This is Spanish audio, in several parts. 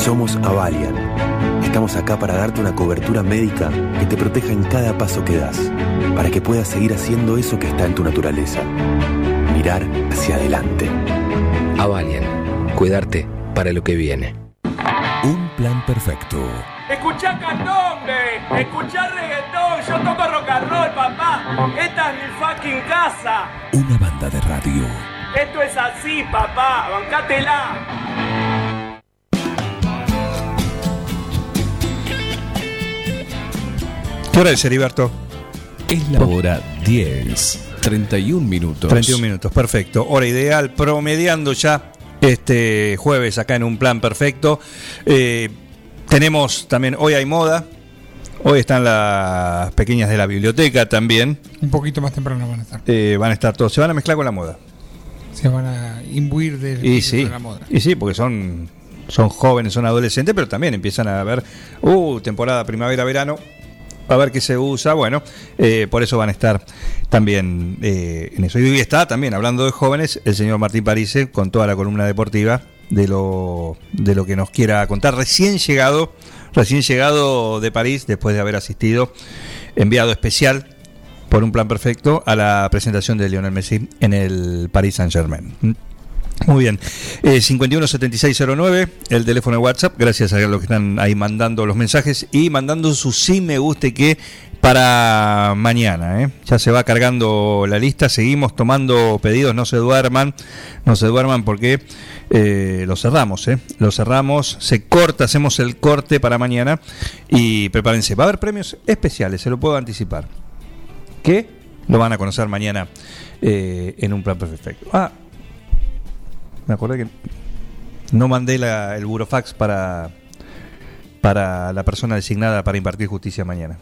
Somos Avalian. Estamos acá para darte una cobertura médica que te proteja en cada paso que das, para que puedas seguir haciendo eso que está en tu naturaleza. Mirar hacia adelante. Avalian. Cuidarte para lo que viene. Un plan perfecto. Escuchá candombe, escuchá reggaetón, yo toco rock and roll, papá. Esta es mi fucking casa. Una banda de radio. Esto es así, papá, bancátela. ¿Qué hora es, Heriberto? Es la hora 10. 31 minutos. 31 minutos, perfecto. Hora ideal, promediando ya este jueves acá en un plan perfecto. Eh, tenemos también, hoy hay moda. Hoy están las pequeñas de la biblioteca también. Un poquito más temprano van a estar. Eh, van a estar todos, se van a mezclar con la moda. Se van a imbuir del Y espíritu sí, de la moda. y sí, porque son, son jóvenes, son adolescentes, pero también empiezan a ver, uh, temporada primavera-verano, a ver qué se usa. Bueno, eh, por eso van a estar también eh, en eso. Y está también, hablando de jóvenes, el señor Martín Parise con toda la columna deportiva de lo, de lo que nos quiera contar. Recién llegado, recién llegado de París, después de haber asistido, enviado especial por un plan perfecto a la presentación de Lionel Messi en el Paris Saint Germain. Muy bien. Eh, 517609, el teléfono de WhatsApp. Gracias a los que están ahí mandando los mensajes y mandando su sí me guste que para mañana. ¿eh? Ya se va cargando la lista. Seguimos tomando pedidos. No se duerman. No se duerman porque eh, lo cerramos. ¿eh? Lo cerramos. Se corta. Hacemos el corte para mañana. Y prepárense. Va a haber premios especiales. Se lo puedo anticipar. Que lo van a conocer mañana eh, en un plan perfecto. Ah, me acordé que no mandé la- el burofax para, para la persona designada para impartir justicia mañana.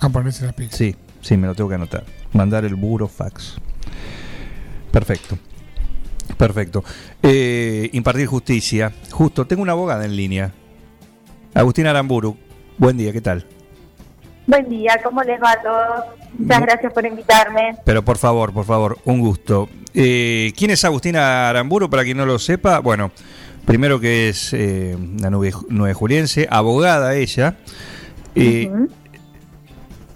A ponerse la pizza. Sí, sí, me lo tengo que anotar. Mandar el burofax. Perfecto. Perfecto. Eh, impartir justicia. Justo, tengo una abogada en línea. Agustina Aramburu. Buen día, ¿qué tal? Buen día, ¿cómo les va a todos? Muchas gracias por invitarme. Pero por favor, por favor, un gusto. Eh, ¿Quién es Agustina Aramburu? Para quien no lo sepa, bueno, primero que es eh, una nube, nueve juliense, abogada ella, eh,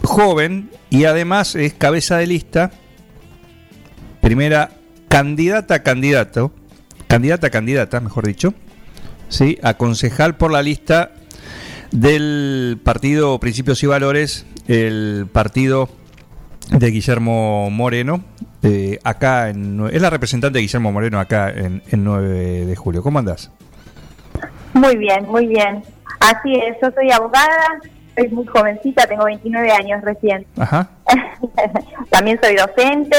joven y además es cabeza de lista, primera candidata a candidato, candidata a candidata, mejor dicho, sí, a concejal por la lista del partido Principios y Valores, el partido de Guillermo Moreno, eh, acá en, es la representante de Guillermo Moreno acá en, en 9 de julio. ¿Cómo andás? Muy bien, muy bien. Así es, yo soy abogada, soy muy jovencita, tengo 29 años recién. Ajá. También soy docente,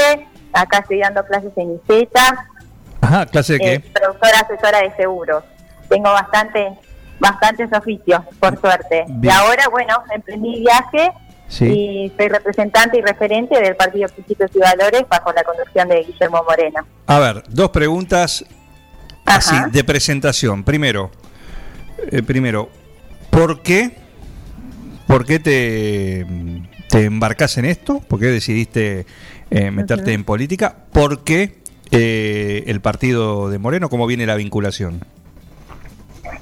acá estoy dando clases en ICETA, Ajá, ¿clase de qué? eh, productora asesora de seguros. Tengo bastante, bastantes oficios, por suerte. Y ahora, bueno, emprendí viaje Sí. y soy representante y referente del Partido Principios y Valores bajo la conducción de Guillermo Moreno. A ver, dos preguntas así de presentación. Primero, eh, primero, ¿por qué? ¿Por qué te, te embarcas en esto? ¿Por qué decidiste eh, meterte en política? ¿Por qué eh, el partido de Moreno? ¿Cómo viene la vinculación?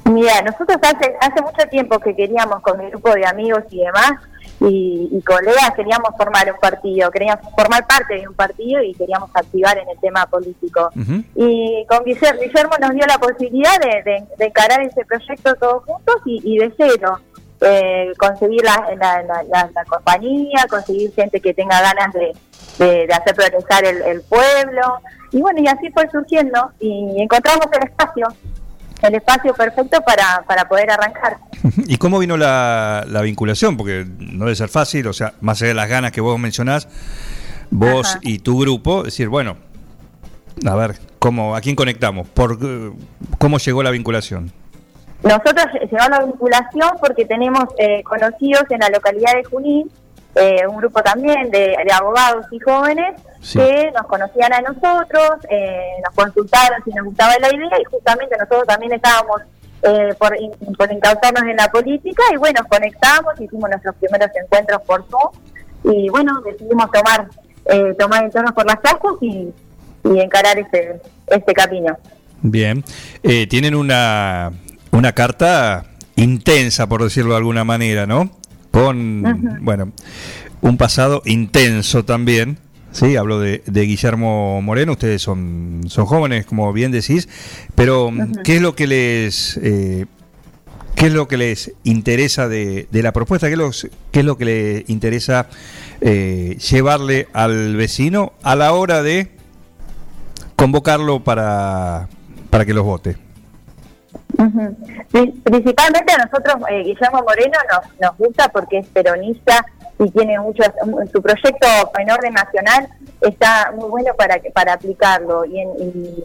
Mira, nosotros hace, hace mucho tiempo que queríamos con mi grupo de amigos y demás y, y colegas queríamos formar un partido, queríamos formar parte de un partido y queríamos activar en el tema político. Y con Guillermo, Guillermo nos dio la posibilidad de, de- de encarar ese proyecto todos juntos y, y de cero. Eh, conseguir la, la, la- la- la compañía, conseguir gente que tenga ganas de, de- de hacer progresar el, el pueblo. Y bueno, y así fue surgiendo y encontramos el espacio, el espacio perfecto para, para poder arrancar. ¿Y cómo vino la, la vinculación? Porque no debe ser fácil, o sea, más allá de las ganas que vos mencionás, vos Ajá. y tu grupo, decir, bueno, a ver, ¿cómo, ¿a quién conectamos? ¿Por, ¿Cómo llegó la vinculación? Nosotros llevamos la vinculación porque tenemos eh, conocidos en la localidad de Junín, eh, un grupo también de, de abogados y jóvenes Sí. que nos conocían a nosotros, eh, nos consultaron si nos gustaba la idea y justamente nosotros también estábamos eh, por, in- por encauzarnos en la política y bueno, conectamos, hicimos nuestros primeros encuentros por Zoom y bueno, decidimos tomar eh, tomar el tono por las casas y, y encarar este, este camino. Bien. Eh, ¿Tienen una, una carta intensa, por decirlo de alguna manera, ¿no? Con, bueno, un pasado intenso también. Sí, hablo de, de Guillermo Moreno, ustedes son, son jóvenes, como bien decís, pero ¿qué es lo que les eh, qué es lo que les interesa de, de la propuesta? ¿Qué es, lo, qué es lo que les interesa eh, llevarle al vecino a la hora de convocarlo para, para que los vote? Principalmente a nosotros, eh, Guillermo Moreno nos, nos gusta porque es peronista y tiene mucho, su proyecto en orden nacional está muy bueno para para aplicarlo y en, y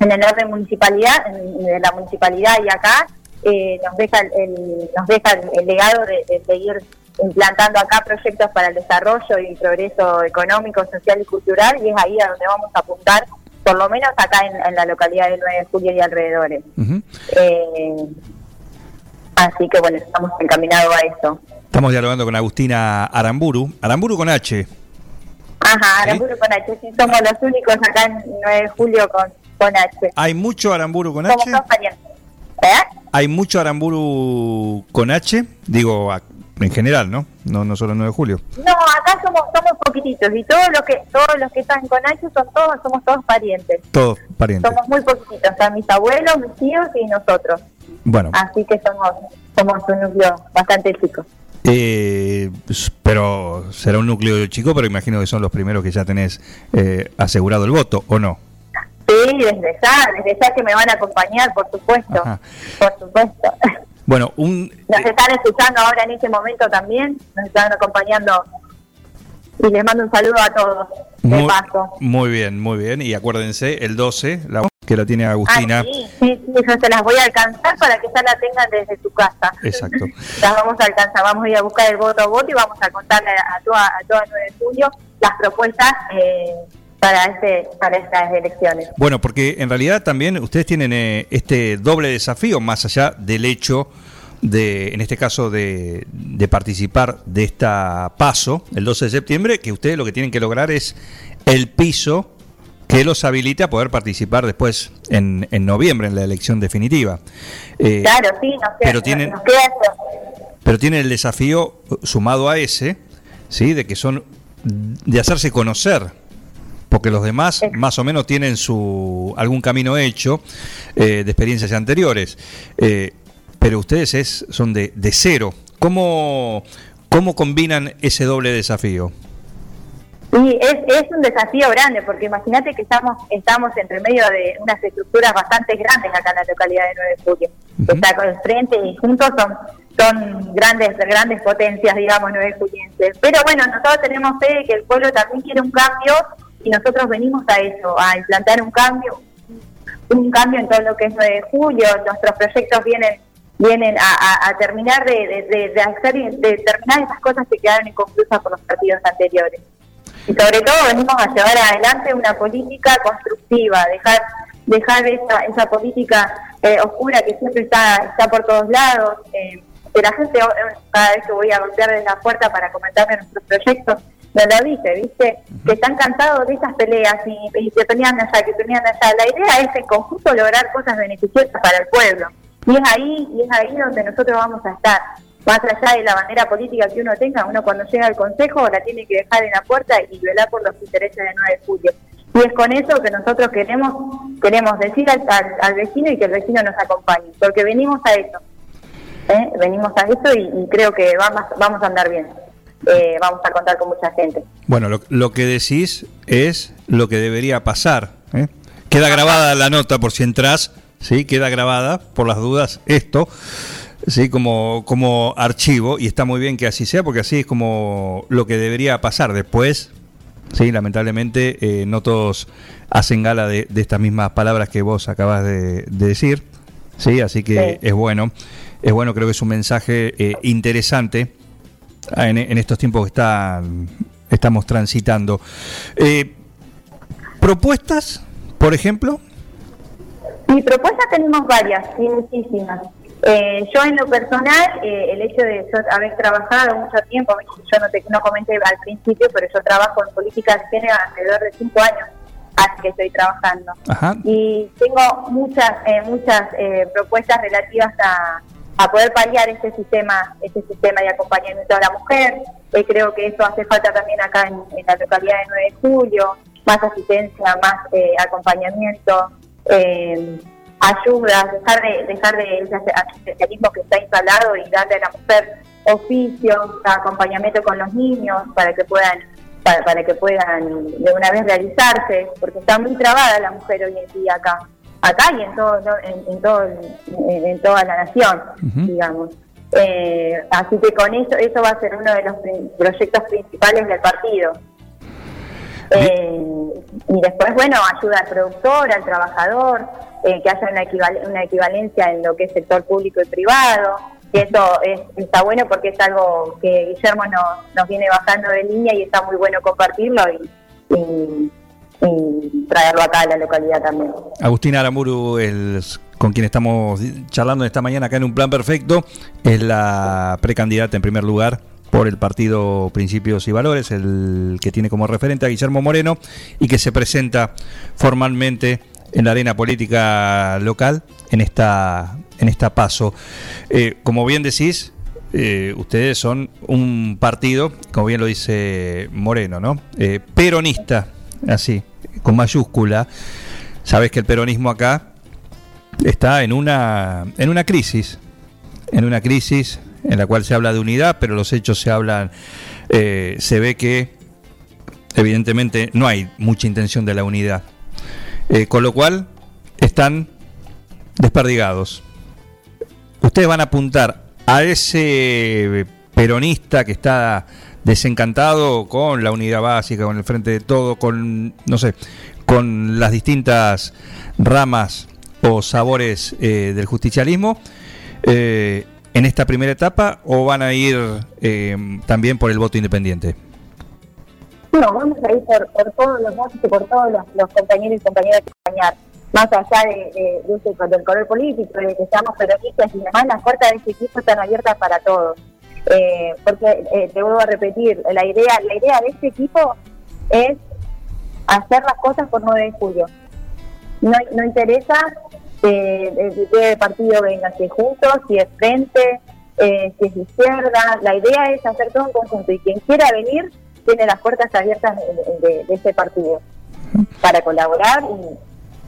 en el orden municipalidad, en, de la municipalidad y acá eh, nos deja el, nos deja el, legado de, de seguir implantando acá proyectos para el desarrollo y progreso económico, social y cultural y es ahí a donde vamos a apuntar, por lo menos acá en, en la localidad del 9 de julio y alrededores. Eh, así que bueno, estamos encaminados a eso. Estamos dialogando con Agustina Aramburu, Aramburu con H. Ajá. Aramburu con H, sí, somos los únicos acá en 9 de julio con, con H. ¿Hay mucho Aramburu con Somos H? parientes. ¿Eh? ¿Hay mucho Aramburu con H? Digo, a- en general, ¿no? No, no solo el 9 de julio. No, acá somos somos poquititos y todos los que todos los que están con H son todos somos todos parientes. Todos parientes. Somos muy poquititos, están mis abuelos, mis tíos y nosotros. Bueno, Así que somos somos un núcleo bastante chico. Eh, s- pero será un núcleo chico, pero imagino que son los primeros que ya tenés eh, asegurado el voto, ¿o no? Sí, desde ya, desde ya que me van a acompañar, por supuesto. Ajá. Por supuesto. Bueno, un... Nos eh, están escuchando ahora en este momento también, nos están acompañando y les mando un saludo a todos, de muy, paso. muy bien, muy bien. Y acuérdense, el 12, la, que lo tiene Agustina. Ah, sí, sí, sí, yo se las voy a alcanzar para que ya la tengan desde su casa. Exacto. Las vamos a alcanzar, vamos a ir a buscar el voto a voto y vamos a contarle a toda, a toda el 9 de julio las propuestas eh, para, este, para estas elecciones. Bueno, porque en realidad también ustedes tienen eh, este doble desafío, más allá del hecho de, en este caso, de, de participar de esta paso el 12 de septiembre, que ustedes lo que tienen que lograr es el piso que los habilite a poder participar después en, en noviembre, en la elección definitiva. Eh, Claro, sí, nos queda, pero tienen- pero tienen el desafío sumado a ese, ¿sí? De que son de hacerse conocer, porque los demás más o menos tienen su algún camino hecho eh, de experiencias anteriores, Eh, pero ustedes es son de, de cero. ¿Cómo cómo combinan ese doble desafío? Sí, es, es un desafío grande, porque imagínate que estamos estamos entre medio de unas estructuras bastante grandes acá en la localidad de 9 de julio. Ujú. Está con el frente y juntos son son grandes grandes potencias, digamos, 9 julienses. Pero bueno, nosotros tenemos fe de que el pueblo también quiere un cambio y nosotros venimos a eso, a implantar un cambio, un cambio en todo lo que es 9 de julio. Nuestros proyectos vienen vienen a, a- a terminar de, de, de- de hacer de terminar esas cosas que quedaron inconclusas por los partidos anteriores y sobre todo venimos a llevar adelante una política constructiva, dejar dejar esa, esa política eh, oscura que siempre está está por todos lados, eh, que la gente cada vez que voy a golpear en la puerta para comentarme nuestros proyectos, me lo dice, ¿viste? Que están cansados de esas peleas y, y que pelean allá, que pelean allá. La idea es en conjunto lograr cosas beneficiosas para el pueblo. Y es ahí, y es ahí donde nosotros vamos a estar más allá de la bandera política que uno tenga, uno cuando llega al Consejo la tiene que dejar en la puerta y velar por los intereses de 9 de julio. Y es con eso que nosotros queremos queremos decir al, vecino y que el vecino nos acompañe, porque venimos a eso. ¿eh? Venimos a eso y, y creo que vamos, vamos a andar bien. Eh, vamos a contar con mucha gente. Bueno, lo, lo que decís es lo que debería pasar. ¿eh? Queda grabada la nota por si entras, ¿sí? Queda grabada, por las dudas, esto, ¿sí? Como, como archivo, y está muy bien que así sea, porque así es como lo que debería pasar. Después, sí, lamentablemente, eh, no todos hacen gala de, de estas mismas palabras que vos acabas de, de decir, ¿sí? Así que Sí. es bueno, es bueno, creo que es un mensaje eh, interesante en, en estos tiempos que están, estamos transitando. Eh, ¿Propuestas, por ejemplo? Mi propuesta tenemos varias y muchísimas. Eh, yo en lo personal, eh, el hecho de yo haber trabajado mucho tiempo, yo no te no comenté al principio, pero yo trabajo en política de género alrededor de cinco años así que estoy trabajando. Ajá. Y tengo muchas eh, muchas eh, propuestas relativas a, a poder paliar este sistema este sistema de acompañamiento a la mujer. Eh, creo que eso hace falta también acá en, en la localidad de 9 de julio, más asistencia, más eh, acompañamiento, eh, ayudas, dejar de dejar de ese asistencialismo que está instalado y darle a la mujer oficios, acompañamiento con los niños para que puedan para, para que puedan de una vez realizarse, porque está muy trabada la mujer hoy en día acá, acá y en todo, ¿no? en, en todo en, en toda la nación, digamos. Eh, así que con eso, eso va a ser uno de los proyectos principales del partido. Eh, y después, bueno, ayuda al productor, al trabajador, eh, que haya una, equival- una equivalencia en lo que es sector público y privado. Que eso es, está bueno porque es algo que Guillermo nos, viene bajando de línea y está muy bueno compartirlo y, y- y traerlo acá a la localidad también. Agustina Aramuru, el, con quien estamos charlando esta mañana acá en Un Plan Perfecto, es la precandidata en primer lugar por el partido Principios y Valores, el que tiene como referente a Guillermo Moreno y que se presenta formalmente en la arena política local en esta, en esta paso. Eh, como bien decís, eh, ustedes son un partido, como bien lo dice Moreno, ¿no? Eh, peronista, así, con mayúscula. Sabes que el peronismo acá está en una, en una crisis, en una crisis en la cual se habla de unidad, pero los hechos se hablan, eh, se ve que evidentemente no hay mucha intención de la unidad. Eh, con lo cual están desperdigados. Ustedes van a apuntar a ese peronista que está desencantado con la unidad básica, con el frente de todo, con, no sé, con las distintas ramas o sabores eh, del justicialismo eh, en esta primera etapa o van a ir eh, también por el voto independiente? No, vamos a ir por, por todos los votos y por todos los, compañeros y compañeras que acompañar. Más allá de, de, del color político, de que seamos peronistas y demás, las puertas de este equipo están abiertas para todos. Eh, porque, eh, te vuelvo a repetir, la idea, la idea de este equipo es hacer las cosas por 9 de julio. No, no interesa eh, de, partido venga, si es juntos, si es frente, eh, si es izquierda. La idea es hacer todo en conjunto y quien quiera venir tiene las puertas abiertas de, de, ese partido para colaborar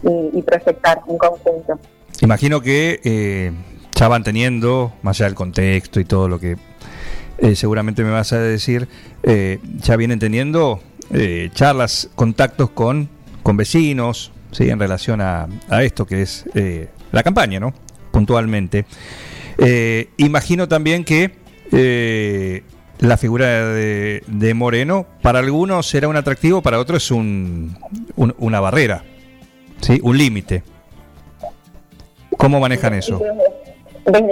y, y, y proyectar en conjunto. Imagino que eh, ya van teniendo, más allá del contexto y todo lo que eh, seguramente me vas a decir, eh, ya vienen teniendo eh, charlas, contactos con, con vecinos, ¿sí? en relación a, a esto que es la campaña, ¿no? Puntualmente. Imagino también que la figura de, de Moreno, para algunos será un atractivo, para otros es un, un- una barrera, ¿sí? un límite. ¿Cómo manejan eso? Desde,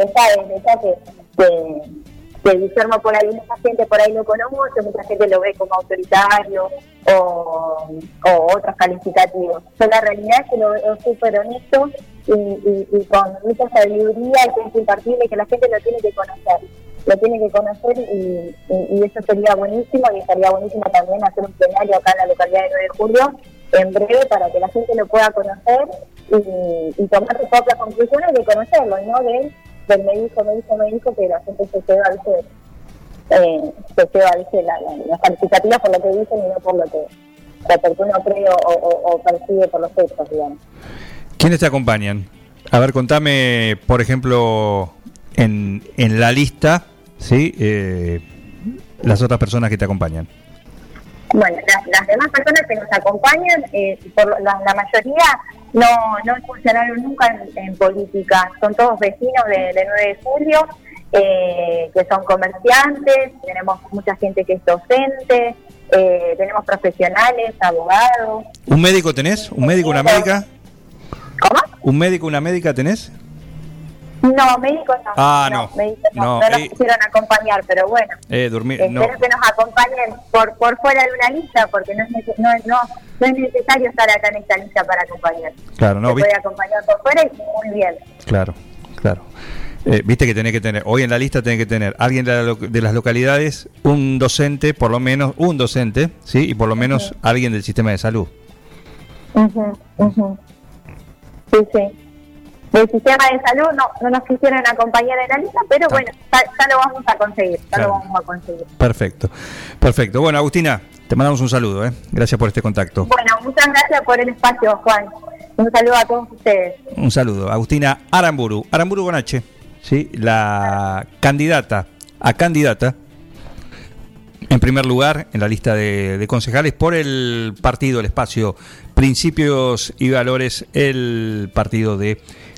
que, que, Guillermo por ahí, mucha gente por ahí lo conoce, mucha gente lo ve como autoritario o, o otros calificativos. Pero la realidad es que lo veo súper honesto y, y, y con mucha sabiduría y que es impartible que la gente lo tiene que conocer. Lo tiene que conocer y, eso sería buenísimo y estaría buenísimo también hacer un plenario acá en la localidad de 9 de julio en breve para que la gente lo pueda conocer y, tomar sus propias conclusiones de conocerlo, y no de del me dijo, me dijo, me dijo que la gente se lleva, ¿viste? Eh, se lleva, ¿viste? La, la, las calificativas por lo que dicen y no por lo que, por lo que uno cree o, o, o percibe por los hechos, digamos. ¿Quiénes te acompañan? A ver, contame, por ejemplo, en, en la lista, ¿sí? Eh, las otras personas que te acompañan. Bueno, las, las demás personas que nos acompañan, eh, por la, la mayoría no, no incursionaron nunca en, en política, son todos vecinos de, de 9 de julio, eh, que son comerciantes, tenemos mucha gente que es docente, eh, tenemos profesionales, abogados. ¿Un médico tenés? ¿Un médico, una médica? ¿Cómo? ¿Un médico, una médica tenés? No, médicos no. Ah, no. médicos no, No, no nos eh. quisieron acompañar, pero bueno. Eh, dormir, Espero no. que nos acompañen por, por fuera de una lista, porque no es, nece- no, es- no, no es necesario estar acá en esta lista para acompañar. Claro, no, Se puede acompañar por fuera y muy bien. Claro, claro. Eh, Viste que tenés que tener, hoy en la lista tenés que tener alguien de, la lo- de las localidades, un docente, por lo menos, un docente, ¿sí? Y por lo menos alguien del sistema de salud. Ujú, ujú. Sí, sí. Del sistema de salud no, no nos quisieron acompañar en la lista, pero bueno, ya, ya lo vamos a conseguir, ya Claro. lo vamos a conseguir. Perfecto, perfecto. Bueno, Agustina, te mandamos un saludo, ¿eh? Gracias por este contacto. Bueno, muchas gracias por el espacio, Juan. Un saludo a todos ustedes. Un saludo. Agustina Aramburu, Aramburu H, ¿sí? la candidata a candidata, en primer lugar en la lista de, de concejales por el partido, el espacio Principios y Valores, el partido de